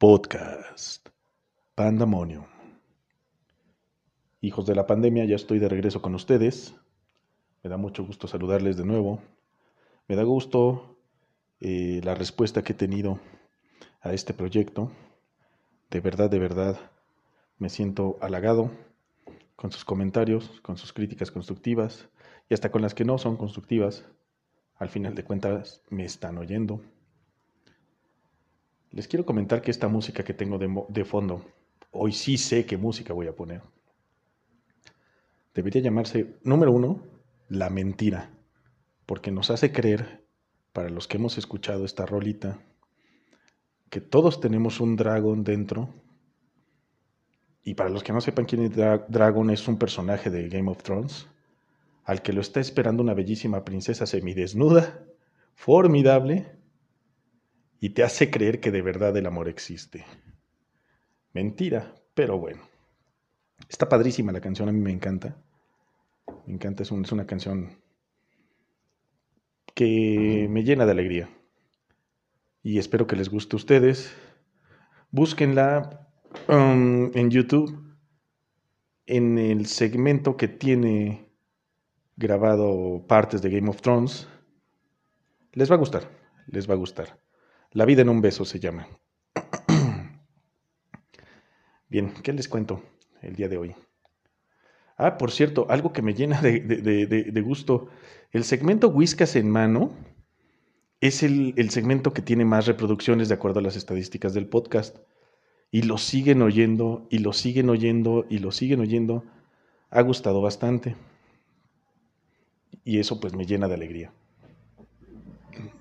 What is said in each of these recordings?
Podcast Pandemonium. Hijos de la pandemia, ya estoy de regreso con ustedes. Me da mucho gusto saludarles de nuevo. Me da gusto eh, la respuesta que he tenido a este proyecto. De verdad, de verdad, me siento halagado con sus comentarios, con sus críticas constructivas y hasta con las que no son constructivas. Al final de cuentas, me están oyendo. Les quiero comentar que esta música que tengo de, fondo, hoy sí sé qué música voy a poner. Debería llamarse, número uno, la mentira, porque nos hace creer, para los que hemos escuchado esta rolita, que todos tenemos un dragón dentro. Y para los que no sepan quién es Dragon, es un personaje de Game of Thrones, al que lo está esperando una bellísima princesa semidesnuda, formidable, y te hace creer que de verdad el amor existe. Mentira, pero bueno. Está padrísima la canción, a mí me encanta. Me encanta, es, una canción que me llena de alegría. Y espero que les guste a ustedes. Búsquenla um, en YouTube, en el segmento que tiene grabado partes de Game of Thrones. Les va a gustar, les va a gustar. La vida en un beso se llama. Bien, ¿qué les cuento el día de hoy? Ah, por cierto, algo que me llena de, gusto. El segmento Whiskas en mano es el, el, segmento que tiene más reproducciones de acuerdo a las estadísticas del podcast. Y lo siguen oyendo, y lo siguen oyendo, y lo siguen oyendo. Ha gustado bastante. Y eso pues me llena de alegría.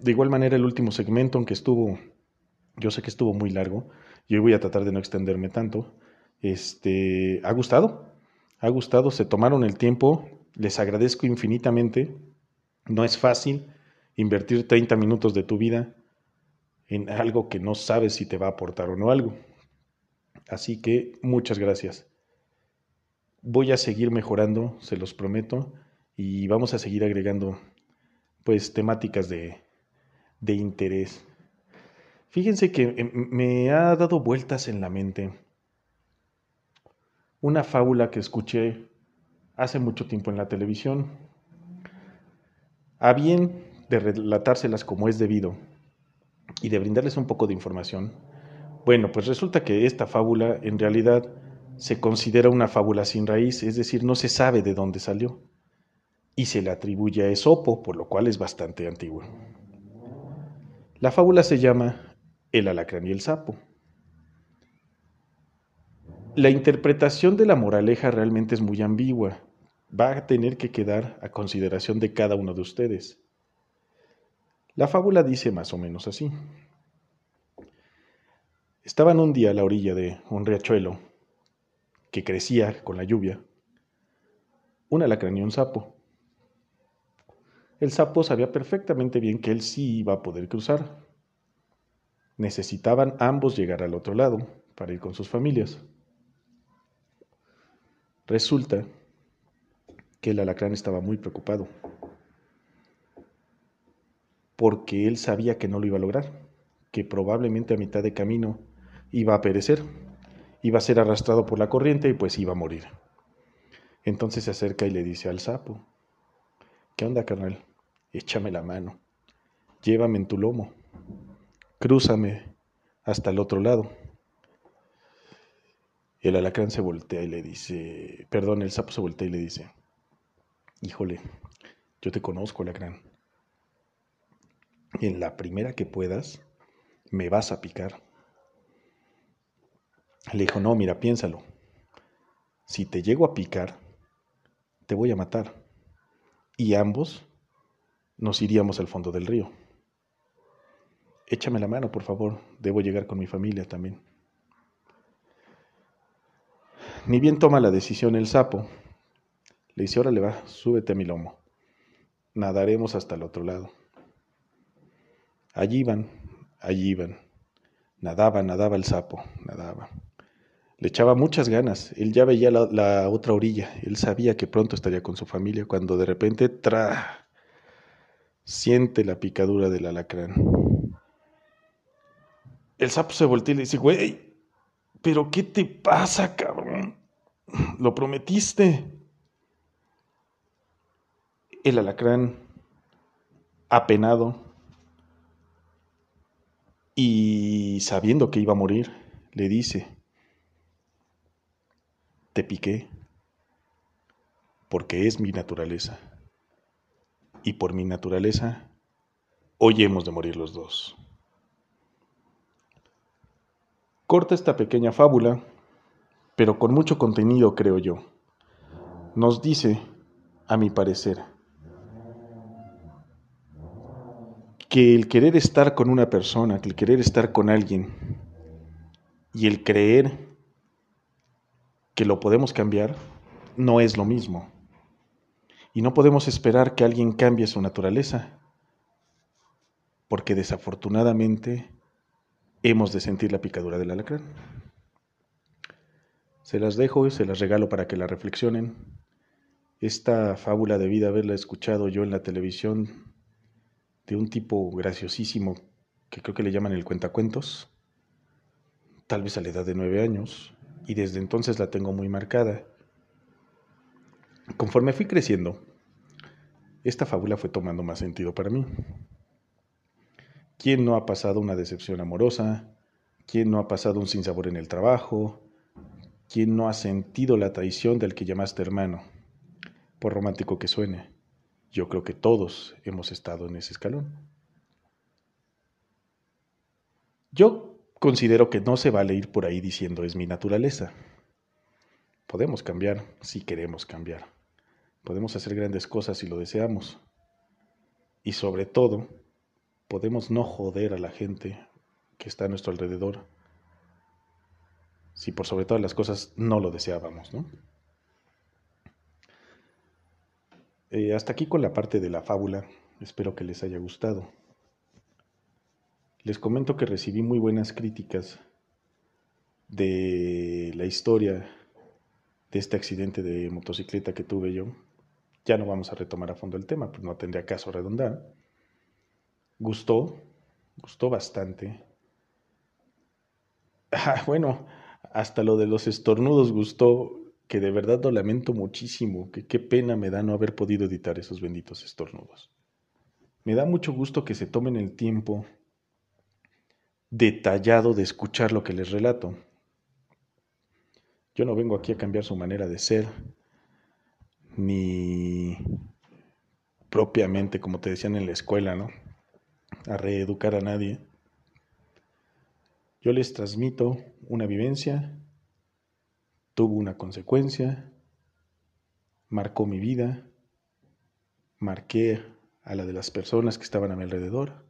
De igual manera, el último segmento, aunque estuvo, yo sé que estuvo muy largo, yo voy a tratar de no extenderme tanto, este, ha gustado, ha gustado, se tomaron el tiempo, les agradezco infinitamente, no es fácil invertir 30 minutos de tu vida en algo que no sabes si te va a aportar o no algo. Así que muchas gracias. Voy a seguir mejorando, se los prometo, y vamos a seguir agregando pues temáticas de, de interés. Fíjense que em, me ha dado vueltas en la mente una fábula que escuché hace mucho tiempo en la televisión. A bien de relatárselas como es debido y de brindarles un poco de información, bueno, pues resulta que esta fábula en realidad se considera una fábula sin raíz, es decir, no se sabe de dónde salió, y se le atribuye a Esopo, por lo cual es bastante antigua. La fábula se llama El alacrán y el sapo. La interpretación de la moraleja realmente es muy ambigua. Va a tener que quedar a consideración de cada uno de ustedes. La fábula dice más o menos así. Estaban un día a la orilla de un riachuelo que crecía con la lluvia, un alacrán y un sapo. El sapo sabía perfectamente bien que él sí iba a poder cruzar. Necesitaban ambos llegar al otro lado para ir con sus familias. Resulta que el alacrán estaba muy preocupado porque él sabía que no lo iba a lograr, que probablemente a mitad de camino iba a perecer, iba a ser arrastrado por la corriente y pues iba a morir. Entonces se acerca y le dice al sapo, ¿qué onda, carnal? Échame la mano, llévame en tu lomo, crúzame hasta el otro lado. El alacrán se voltea y le dice, perdón, el sapo se voltea y le dice, híjole, yo te conozco, alacrán. En la primera que puedas, me vas a picar. Le dijo, no, mira, piénsalo. Si te llego a picar, te voy a matar. Y ambos nos iríamos al fondo del río. Échame la mano, por favor, debo llegar con mi familia también. Ni bien toma la decisión el sapo, le dice, órale va, súbete a mi lomo, nadaremos hasta el otro lado. Allí iban, allí iban, nadaba, nadaba el sapo, nadaba. Le echaba muchas ganas, él ya veía la, la otra orilla, él sabía que pronto estaría con su familia, cuando de repente, tra, Siente la picadura del alacrán. El sapo se voltea y le dice, güey, pero ¿qué te pasa, cabrón? Lo prometiste. El alacrán, apenado y sabiendo que iba a morir, le dice, te piqué porque es mi naturaleza. Y por mi naturaleza, hoy hemos de morir los dos. Corta esta pequeña fábula, pero con mucho contenido, creo yo. Nos dice, a mi parecer, que el querer estar con una persona, que el querer estar con alguien y el creer que lo podemos cambiar, no es lo mismo. Y no podemos esperar que alguien cambie su naturaleza, porque desafortunadamente hemos de sentir la picadura del alacrán. Se las dejo y se las regalo para que la reflexionen. Esta fábula debí de haberla escuchado yo en la televisión de un tipo graciosísimo que creo que le llaman el cuentacuentos, tal vez a la edad de nueve años, y desde entonces la tengo muy marcada. Conforme fui creciendo, esta fábula fue tomando más sentido para mí. ¿Quién no ha pasado una decepción amorosa? ¿Quién no ha pasado un sinsabor en el trabajo? ¿Quién no ha sentido la traición del que llamaste hermano? Por romántico que suene, yo creo que todos hemos estado en ese escalón. Yo considero que no se vale ir por ahí diciendo es mi naturaleza. Podemos cambiar si queremos cambiar. Podemos hacer grandes cosas si lo deseamos. Y sobre todo, podemos no joder a la gente que está a nuestro alrededor si por sobre todas las cosas no lo deseábamos, ¿no? Eh, hasta aquí con la parte de la fábula. Espero que les haya gustado. Les comento que recibí muy buenas críticas de la historia de este accidente de motocicleta que tuve yo. Ya no vamos a retomar a fondo el tema, pues no tendría caso redondar. Gustó, gustó bastante. Ah, bueno, hasta lo de los estornudos gustó, que de verdad lo lamento muchísimo, que qué pena me da no haber podido editar esos benditos estornudos. Me da mucho gusto que se tomen el tiempo detallado de escuchar lo que les relato. Yo no vengo aquí a cambiar su manera de ser, ni propiamente, como te decían en la escuela, ¿no? A reeducar a nadie. Yo les transmito una vivencia, tuvo una consecuencia, marcó mi vida, marqué a la de las personas que estaban a mi alrededor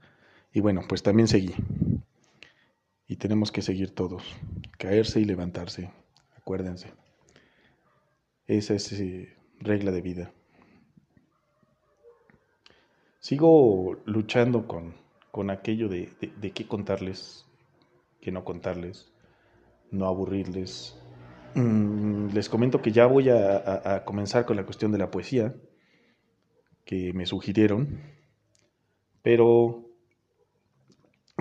y bueno, pues también seguí. Y tenemos que seguir todos, caerse y levantarse, acuérdense. Esa es eh, regla de vida. Sigo luchando con, con aquello de, de, qué contarles, qué no contarles, no aburrirles. Mm, les comento que ya voy a, a, comenzar con la cuestión de la poesía que me sugirieron, pero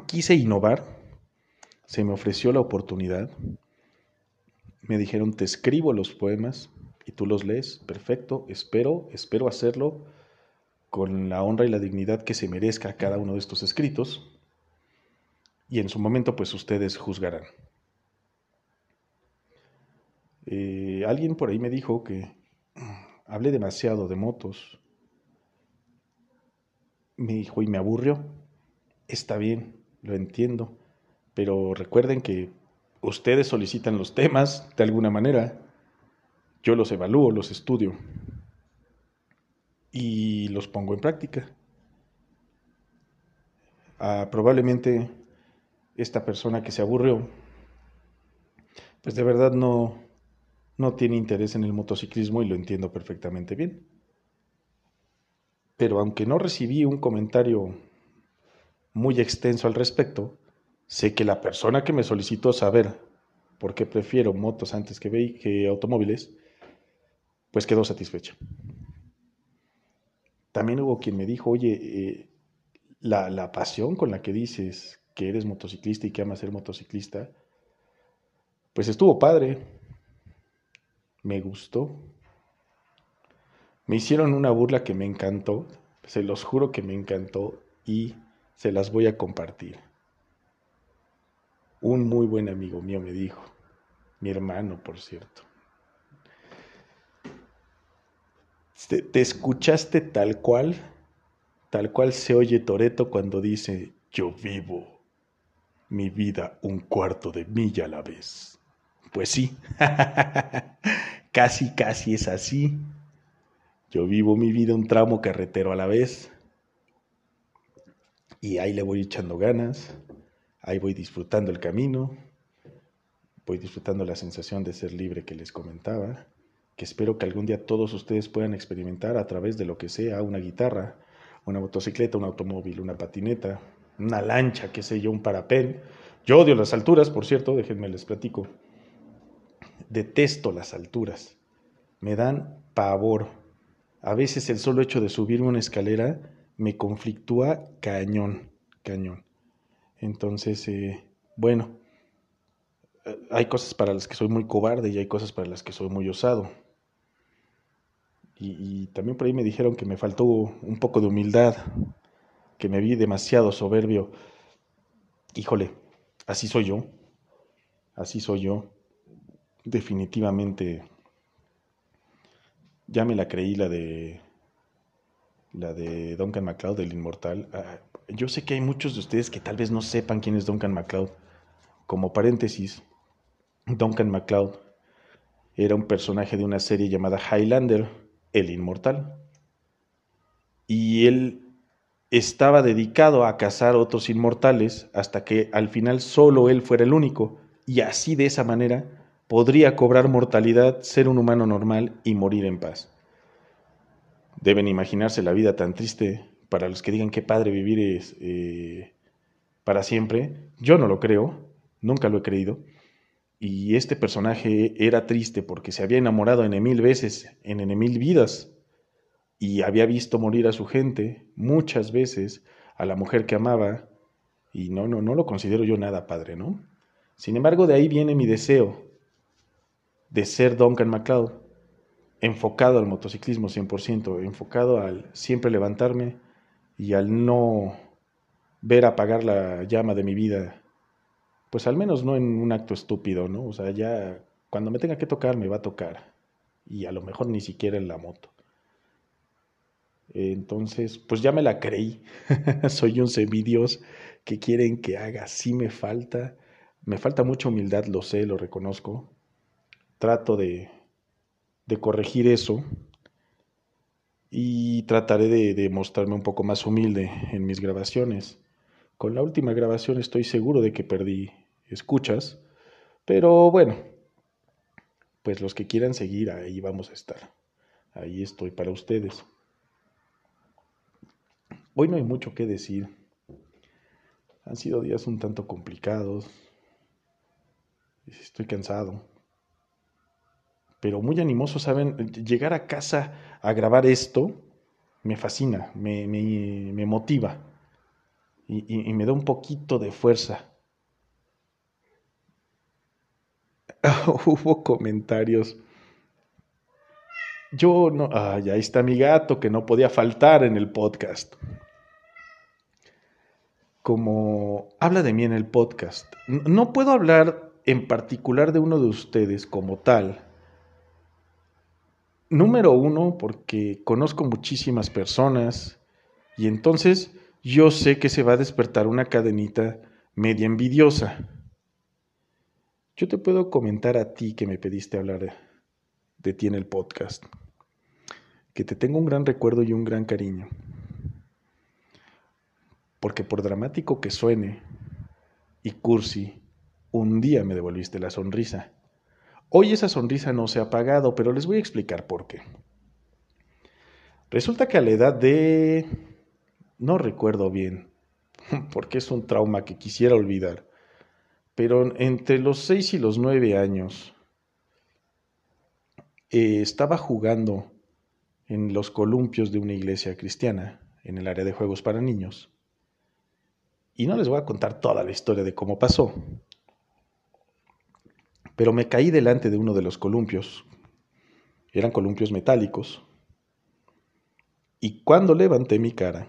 quise innovar, se me ofreció la oportunidad, me dijeron, te escribo los poemas, y tú los lees, perfecto, espero, espero hacerlo con la honra y la dignidad que se merezca cada uno de estos escritos, y en su momento pues ustedes juzgarán. Eh, alguien por ahí me dijo que hablé demasiado de motos, me dijo y me aburrió, está bien, lo entiendo, pero recuerden que ustedes solicitan los temas de alguna manera yo los evalúo, los estudio y los pongo en práctica. Ah, probablemente esta persona que se aburrió, pues de verdad no, no tiene interés en el motociclismo y lo entiendo perfectamente bien. Pero aunque no recibí un comentario muy extenso al respecto, sé que la persona que me solicitó saber por qué prefiero motos antes que, que automóviles, pues quedó satisfecha. También hubo quien me dijo, oye, eh, la, la pasión con la que dices que eres motociclista y que amas ser motociclista, pues estuvo padre, me gustó. Me hicieron una burla que me encantó, se los juro que me encantó y se las voy a compartir. Un muy buen amigo mío me dijo, mi hermano por cierto, te, escuchaste tal cual, tal cual se oye Toreto cuando dice, yo vivo mi vida un cuarto de milla a la vez. Pues sí, casi, casi es así. Yo vivo mi vida un tramo carretero a la vez. Y ahí le voy echando ganas, ahí voy disfrutando el camino, voy disfrutando la sensación de ser libre que les comentaba que espero que algún día todos ustedes puedan experimentar a través de lo que sea, una guitarra, una motocicleta, un automóvil, una patineta, una lancha, qué sé yo, un parapén. Yo odio las alturas, por cierto, déjenme les platico. Detesto las alturas. Me dan pavor. A veces el solo hecho de subirme una escalera me conflictúa cañón, cañón. Entonces, eh, bueno, eh, hay cosas para las que soy muy cobarde y hay cosas para las que soy muy osado. Y, también por ahí me dijeron que me faltó un poco de humildad, que me vi demasiado soberbio. Híjole, así soy yo, así soy yo. Definitivamente, ya me la creí la de la de Duncan MacLeod, del Inmortal. Ah, yo sé que hay muchos de ustedes que tal vez no sepan quién es Duncan MacLeod. Como paréntesis, Duncan MacLeod era un personaje de una serie llamada Highlander, el inmortal. Y él estaba dedicado a cazar otros inmortales hasta que al final solo él fuera el único, y así de esa manera podría cobrar mortalidad, ser un humano normal y morir en paz. Deben imaginarse la vida tan triste para los que digan qué padre vivir es eh, para siempre. Yo no lo creo, nunca lo he creído. Y este personaje era triste porque se había enamorado en mil veces, en mil vidas, y había visto morir a su gente muchas veces, a la mujer que amaba, y no, no, no lo considero yo nada padre, ¿no? Sin embargo, de ahí viene mi deseo de ser Duncan MacLeod, enfocado al motociclismo 100%, enfocado al siempre levantarme y al no ver apagar la llama de mi vida pues al menos no en un acto estúpido, ¿no? O sea, ya cuando me tenga que tocar, me va a tocar. Y a lo mejor ni siquiera en la moto. Entonces, pues ya me la creí. Soy un semidios que quieren que haga. Sí me falta. Me falta mucha humildad, lo sé, lo reconozco. Trato de, de corregir eso. Y trataré de, mostrarme un poco más humilde en mis grabaciones. Con la última grabación estoy seguro de que perdí escuchas, pero bueno, pues los que quieran seguir, ahí vamos a estar. Ahí estoy para ustedes. Hoy no hay mucho que decir. Han sido días un tanto complicados. Estoy cansado. Pero muy animoso, ¿saben? Llegar a casa a grabar esto me fascina, me, me motiva y, me da un poquito de fuerza. Hubo comentarios. Yo no. Ay, ahí está mi gato que no podía faltar en el podcast. Como habla de mí en el podcast. No puedo hablar en particular de uno de ustedes como tal. Número uno, porque conozco muchísimas personas y entonces yo sé que se va a despertar una cadenita media envidiosa. Yo te puedo comentar a ti que me pediste hablar de ti en el podcast, que te tengo un gran recuerdo y un gran cariño. Porque por dramático que suene y cursi, un día me devolviste la sonrisa. Hoy esa sonrisa no se ha apagado, pero les voy a explicar por qué. Resulta que a la edad de no recuerdo bien, porque es un trauma que quisiera olvidar, pero entre los seis y los nueve años eh, estaba jugando en los columpios de una iglesia cristiana, en el área de juegos para niños, Y no les voy a contar toda la historia de cómo pasó. Pero me caí delante de uno de los columpios. Eran columpios metálicos. Y cuando levanté mi cara,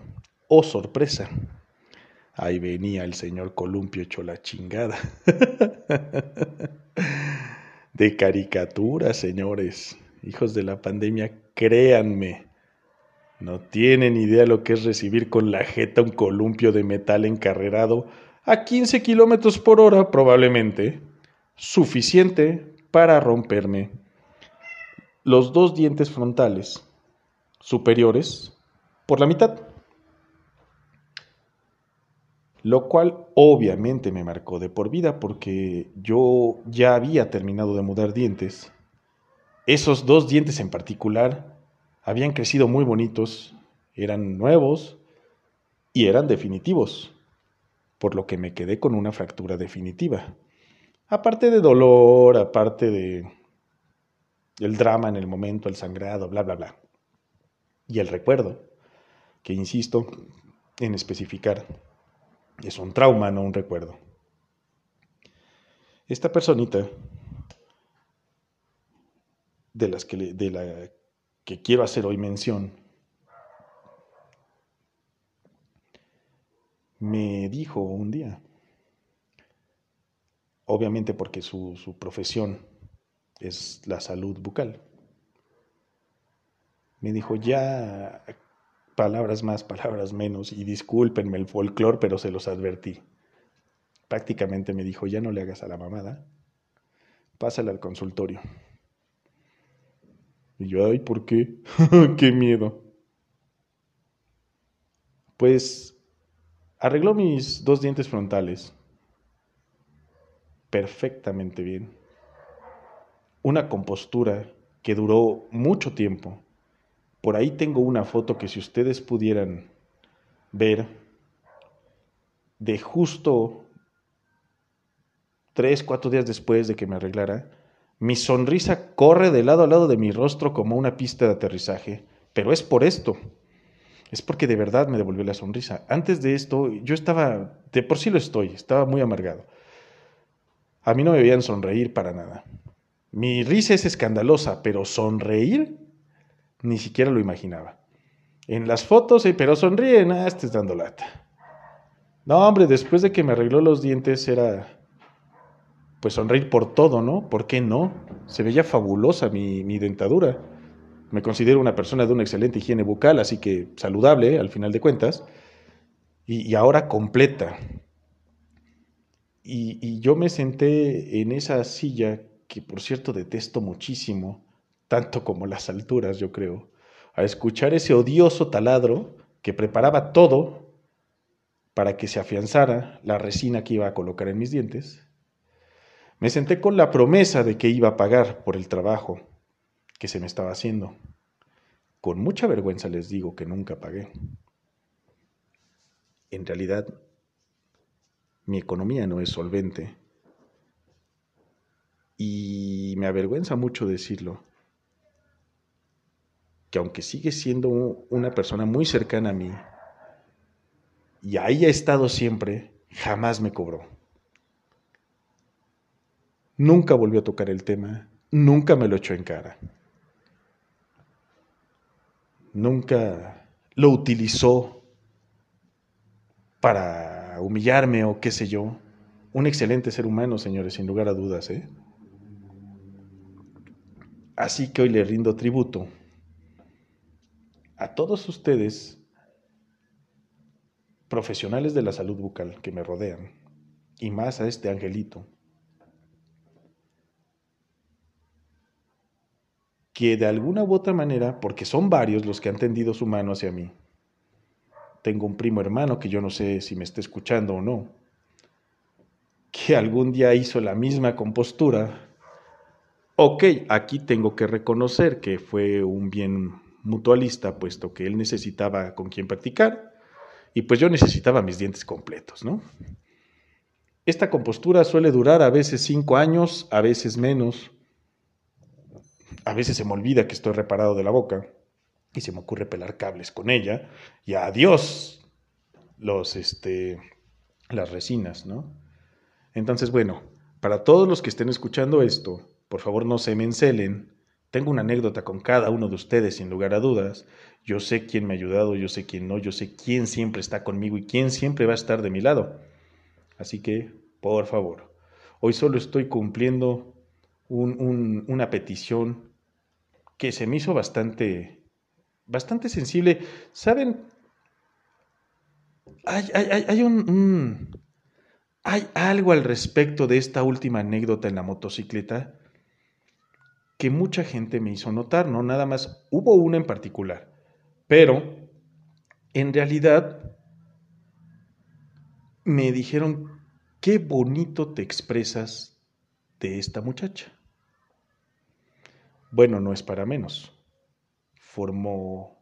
oh sorpresa, ahí venía el señor columpio hecho la chingada. de caricatura, señores. Hijos de la pandemia, créanme. No tienen idea lo que es recibir con la jeta un columpio de metal encarrerado a 15 kilómetros por hora, probablemente. Suficiente para romperme los dos dientes frontales superiores por la mitad. Lo cual obviamente me marcó de por vida porque yo ya había terminado de mudar dientes. Esos dos dientes en particular habían crecido muy bonitos, eran nuevos y eran definitivos, por lo que me quedé con una fractura definitiva. Aparte de dolor, aparte de el drama en el momento, el sangrado, bla, bla, bla. Y el recuerdo, que insisto en especificar, es un trauma, no un recuerdo. Esta personita de las que de la que quiero hacer hoy mención me dijo un día, obviamente porque su, su profesión es la salud bucal, me dijo, ya palabras más, palabras menos, y discúlpenme el folclore, pero se los advertí. Prácticamente me dijo, ya no le hagas a la mamada, pásale al consultorio. Y yo, ay, ¿por qué? qué miedo. Pues arregló mis dos dientes frontales perfectamente bien. Una compostura que duró mucho tiempo por ahí tengo una foto que si ustedes pudieran ver de justo tres, cuatro días después de que me arreglara, mi sonrisa corre de lado a lado de mi rostro como una pista de aterrizaje. Pero es por esto. Es porque de verdad me devolvió la sonrisa. Antes de esto, yo estaba, de por sí lo estoy, estaba muy amargado. A mí no me veían sonreír para nada. Mi risa es escandalosa, pero sonreír ni siquiera lo imaginaba. En las fotos, pero sonríe, nada, estés dando lata. No, hombre, después de que me arregló los dientes era pues sonreír por todo, ¿no? ¿Por qué no? Se veía fabulosa mi, mi dentadura. Me considero una persona de una excelente higiene bucal, así que saludable al final de cuentas. Y, ahora completa. Y, yo me senté en esa silla que por cierto detesto muchísimo, tanto como las alturas, yo creo, a escuchar ese odioso taladro que preparaba todo para que se afianzara la resina que iba a colocar en mis dientes, me senté con la promesa de que iba a pagar por el trabajo que se me estaba haciendo. Con mucha vergüenza les digo que nunca pagué. En realidad, mi economía no es solvente. Y me avergüenza mucho decirlo que aunque sigue siendo una persona muy cercana a mí y ahí ha estado siempre, jamás me cobró. Nunca volvió a tocar el tema, nunca me lo echó en cara. Nunca lo utilizó para humillarme o qué sé yo. Un excelente ser humano, señores, sin lugar a dudas. ¿eh? Así que hoy le rindo tributo a todos ustedes, profesionales de la salud bucal que me rodean, y más a este angelito, que de alguna u otra manera, porque son varios los que han tendido su mano hacia mí, tengo un primo hermano que yo no sé si me está escuchando o no, que algún día hizo la misma compostura. Ok, aquí tengo que reconocer que fue un bien mutualista, puesto que él necesitaba con quien practicar y pues yo necesitaba mis dientes completos, ¿no? Esta compostura suele durar a veces cinco años, a veces menos. A veces se me olvida que estoy reparado de la boca y se me ocurre pelar cables con ella y adiós los, este, las resinas, ¿no? Entonces, bueno, para todos los que estén escuchando esto, por favor no se me encelen. Tengo una anécdota con cada uno de ustedes, sin lugar a dudas. Yo sé quién me ha ayudado, yo sé quién no, yo sé quién siempre está conmigo y quién siempre va a estar de mi lado. Así que, por favor, hoy solo estoy cumpliendo una petición que se me hizo bastante, bastante sensible. ¿Saben? Hay, hay, un, hay algo al respecto de esta última anécdota en la motocicleta que mucha gente me hizo notar, no nada más, hubo una en particular, pero en realidad me dijeron, qué bonito te expresas de esta muchacha. Bueno, no es para menos. Formó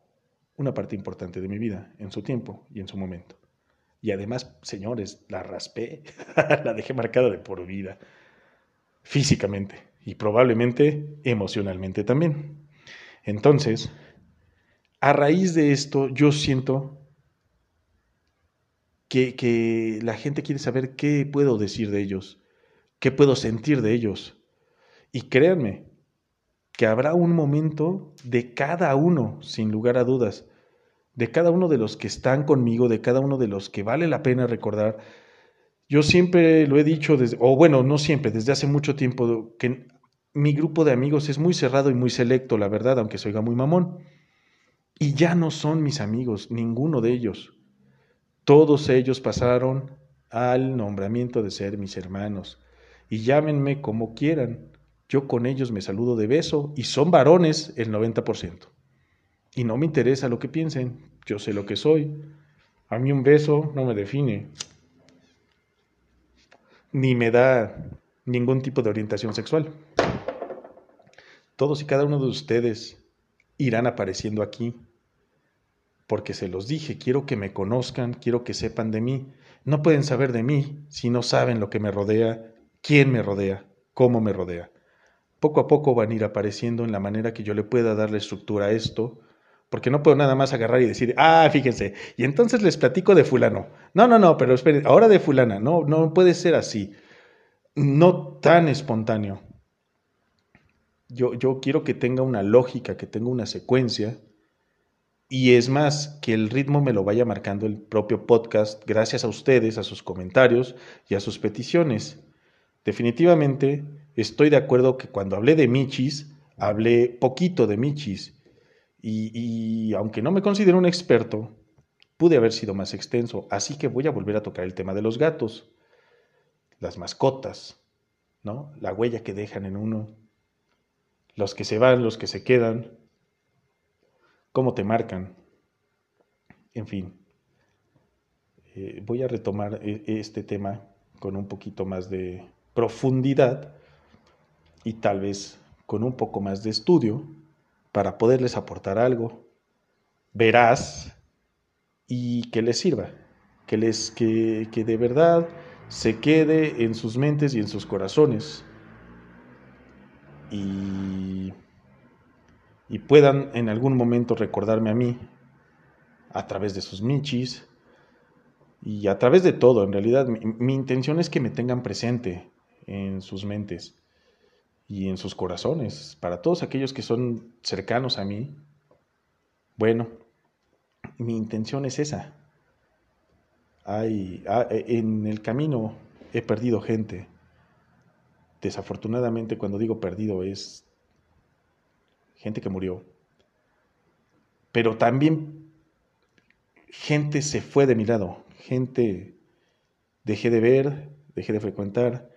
una parte importante de mi vida en su tiempo y en su momento. Y además, señores, la raspé, la dejé marcada de por vida, físicamente y probablemente emocionalmente también. Entonces, a raíz de esto, yo siento que, que, la gente quiere saber qué puedo decir de ellos, qué puedo sentir de ellos. Y créanme, que habrá un momento de cada uno, sin lugar a dudas, de cada uno de los que están conmigo, de cada uno de los que vale la pena recordar. Yo siempre lo he dicho, o bueno, no siempre, desde hace mucho tiempo, que mi grupo de amigos es muy cerrado y muy selecto, la verdad, aunque se oiga muy mamón. Y ya no son mis amigos, ninguno de ellos. Todos ellos pasaron al nombramiento de ser mis hermanos. Y llámenme como quieran. Yo con ellos me saludo de beso y son varones el 90%. Y no me interesa lo que piensen, yo sé lo que soy. A mí un beso no me define, ni me da ningún tipo de orientación sexual. Todos y cada uno de ustedes irán apareciendo aquí, porque se los dije, quiero que me conozcan, quiero que sepan de mí. No pueden saber de mí si no saben lo que me rodea, quién me rodea, cómo me rodea poco a poco van a ir apareciendo en la manera que yo le pueda darle estructura a esto, porque no puedo nada más agarrar y decir, ah, fíjense, y entonces les platico de fulano. No, no, no, pero esperen, ahora de fulana, no, no puede ser así, no tan espontáneo. Yo, yo quiero que tenga una lógica, que tenga una secuencia, y es más, que el ritmo me lo vaya marcando el propio podcast gracias a ustedes, a sus comentarios y a sus peticiones. Definitivamente estoy de acuerdo que cuando hablé de Michis, hablé poquito de Michis. Y, aunque no me considero un experto, pude haber sido más extenso. Así que voy a volver a tocar el tema de los gatos, las mascotas, ¿no? La huella que dejan en uno, los que se van, los que se quedan, cómo te marcan. En fin, eh, voy a retomar e, este tema con un poquito más de profundidad y tal vez con un poco más de estudio para poderles aportar algo veraz y que les sirva, que, les, que, que de verdad se quede en sus mentes y en sus corazones y, y puedan en algún momento recordarme a mí a través de sus michis y a través de todo. En realidad mi intención es que me tengan presente, en sus mentes y en sus corazones, para todos aquellos que son cercanos a mí. Bueno, mi intención es esa. Hay, ah, en el camino he perdido gente. Desafortunadamente, cuando digo perdido, es gente que murió. Pero también gente se fue de mi lado. Gente dejé de ver, dejé de frecuentar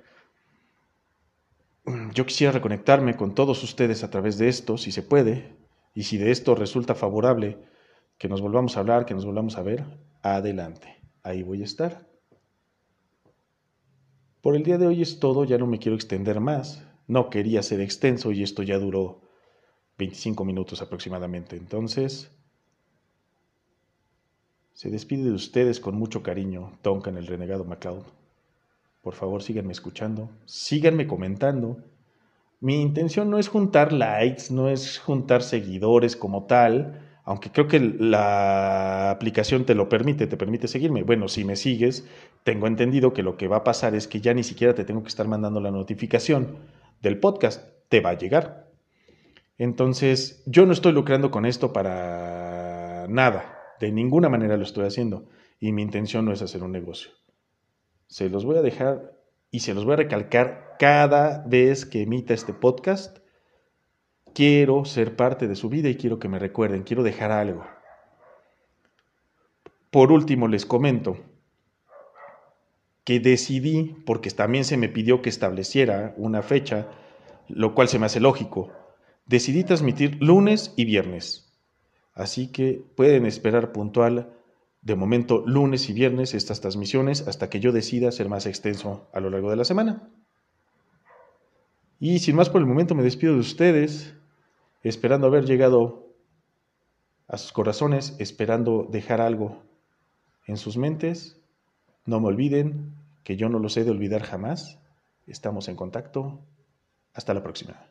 yo quisiera reconectarme con todos ustedes a través de esto, si se puede, y si de esto resulta favorable que nos volvamos a hablar, que nos volvamos a ver, adelante, ahí voy a estar. Por el día de hoy es todo, ya no me quiero extender más, no quería ser extenso y esto ya duró 25 minutos aproximadamente, entonces se despide de ustedes con mucho cariño, Duncan el renegado MacLeod. Por favor, síganme escuchando, síganme comentando. Mi intención no es juntar likes, no es juntar seguidores como tal, aunque creo que la aplicación te lo permite, te permite seguirme. Bueno, si me sigues, tengo entendido que lo que va a pasar es que ya ni siquiera te tengo que estar mandando la notificación del podcast, te va a llegar. Entonces, yo no estoy lucrando con esto para nada, de ninguna manera lo estoy haciendo y mi intención no es hacer un negocio. Se los voy a dejar y se los voy a recalcar cada vez que emita este podcast Quiero ser parte de su vida y quiero que me recuerden, quiero dejar algo. Por último, les comento que decidí, porque también se me pidió que estableciera una fecha, lo cual se me hace lógico, decidí transmitir lunes y viernes. Así que pueden esperar puntual de momento lunes y viernes estas transmisiones hasta que yo decida ser más extenso a lo largo de la semana. Y sin más por el momento me despido de ustedes esperando haber llegado a sus corazones, esperando dejar algo en sus mentes. No me olviden que yo no los he de olvidar jamás. Estamos en contacto. Hasta la próxima.